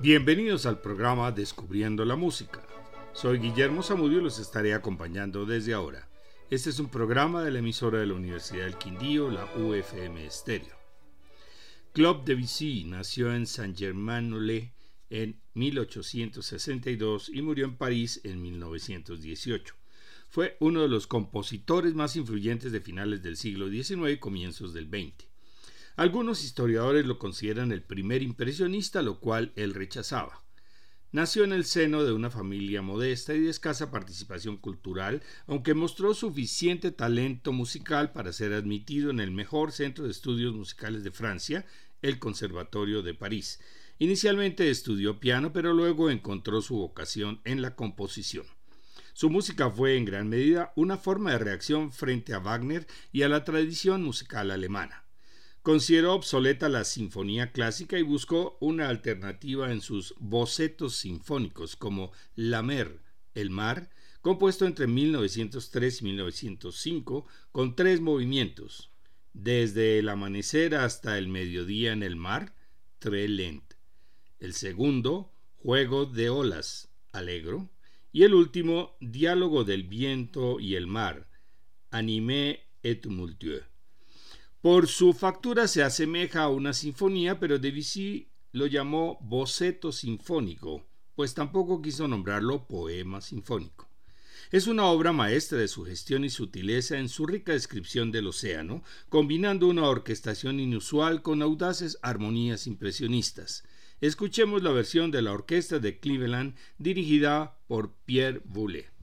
Bienvenidos al programa Descubriendo la Música. Soy Guillermo Zamudio y los estaré acompañando desde ahora. Este es un programa de la emisora de la Universidad del Quindío, la UFM Estéreo. Claude Debussy nació en Saint-Germain-en-Laye en 1862 y murió en París en 1918. Fue uno de los compositores más influyentes de finales del siglo XIX y comienzos del XX. Algunos historiadores lo consideran el primer impresionista, lo cual él rechazaba. Nació en el seno de una familia modesta y de escasa participación cultural, aunque mostró suficiente talento musical para ser admitido en el mejor centro de estudios musicales de Francia, el Conservatorio de París. Inicialmente estudió piano, pero luego encontró su vocación en la composición. Su música fue en gran medida una forma de reacción frente a Wagner y a la tradición musical alemana. Consideró obsoleta la sinfonía clásica y buscó una alternativa en sus bocetos sinfónicos como La Mer, el mar, compuesto entre 1903 y 1905 con tres movimientos, desde el amanecer hasta el mediodía en el mar, Très lent. El segundo, Juego de olas, alegro. Y el último, Diálogo del viento y el mar, Animé et tumultueux. Por su factura se asemeja a una sinfonía, pero Debussy lo llamó boceto sinfónico, pues tampoco quiso nombrarlo poema sinfónico. Es una obra maestra de su gestión y sutileza en su rica descripción del océano, combinando una orquestación inusual con audaces armonías impresionistas. Escuchemos la versión de la orquesta de Cleveland dirigida por Pierre Boulez.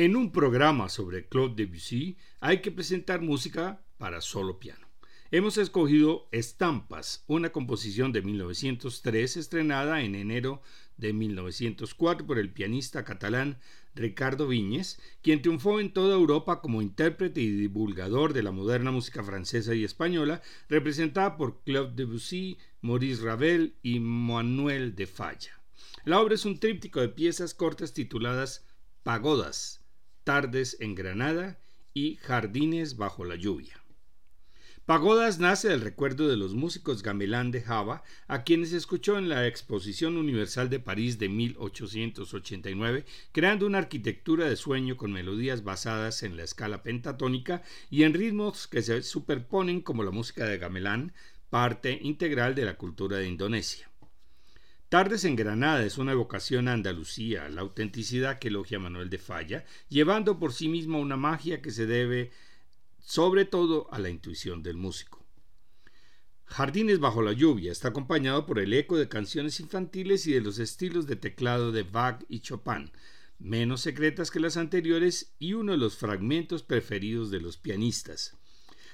En un programa sobre Claude Debussy hay que presentar música para solo piano. Hemos escogido Estampas, una composición de 1903 estrenada en enero de 1904 por el pianista catalán Ricardo Viñes, quien triunfó en toda Europa como intérprete y divulgador de la moderna música francesa y española, representada por Claude Debussy, Maurice Ravel y Manuel de Falla. La obra es un tríptico de piezas cortas tituladas Pagodas, Tardes en Granada y Jardines bajo la lluvia. Pagodas nace del recuerdo de los músicos gamelán de Java, a quienes escuchó en la Exposición Universal de París de 1889, creando una arquitectura de sueño con melodías basadas en la escala pentatónica y en ritmos que se superponen como la música de gamelán, parte integral de la cultura de Indonesia. Tardes en Granada es una evocación a Andalucía, la autenticidad que elogia Manuel de Falla, llevando por sí mismo una magia que se debe sobre todo a la intuición del músico. Jardines bajo la lluvia está acompañado por el eco de canciones infantiles y de los estilos de teclado de Bach y Chopin, menos secretas que las anteriores y uno de los fragmentos preferidos de los pianistas.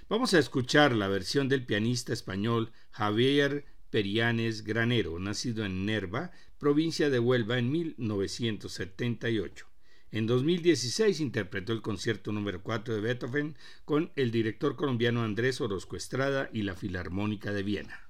Vamos a escuchar la versión del pianista español Javier Perianes Granero, nacido en Nerva, provincia de Huelva en 1978. En 2016 interpretó el concierto número 4 de Beethoven con el director colombiano Andrés Orozco Estrada y la Filarmónica de Viena.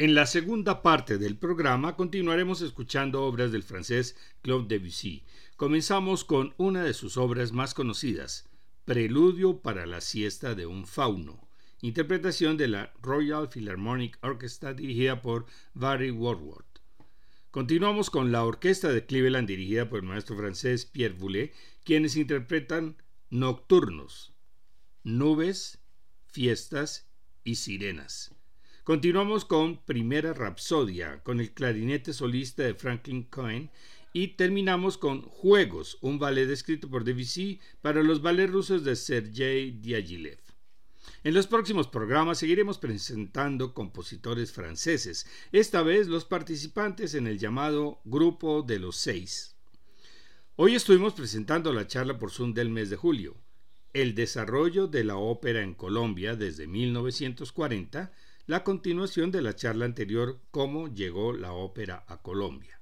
En la segunda parte del programa continuaremos escuchando obras del francés Claude Debussy. Comenzamos con una de sus obras más conocidas, Preludio para la siesta de un fauno, interpretación de la Royal Philharmonic Orchestra dirigida por Barry Woodward. Continuamos con la orquesta de Cleveland dirigida por el maestro francés Pierre Boulez, quienes interpretan Nocturnos, Nubes, Fiestas y Sirenas. Continuamos con Primera Rapsodia, con el clarinete solista de Franklin Cohen, y terminamos con Juegos, un ballet escrito por Debussy para los ballets rusos de Sergei Diaghilev. En los próximos programas seguiremos presentando compositores franceses, esta vez los participantes en el llamado Grupo de los Seis. Hoy estuvimos presentando la charla por Zoom del mes de julio, el desarrollo de la ópera en Colombia desde 1940, la continuación de la charla anterior Cómo llegó la ópera a Colombia.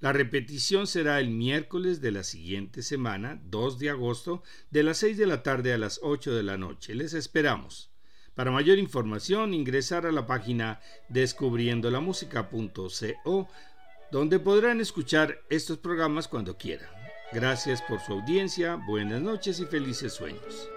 La repetición será el miércoles de la siguiente semana, 2 de agosto, de las 6 de la tarde a las 8 de la noche. Les esperamos. Para mayor información, ingresar a la página descubriendolamusica.co, donde podrán escuchar estos programas cuando quieran. Gracias por su audiencia, buenas noches y felices sueños.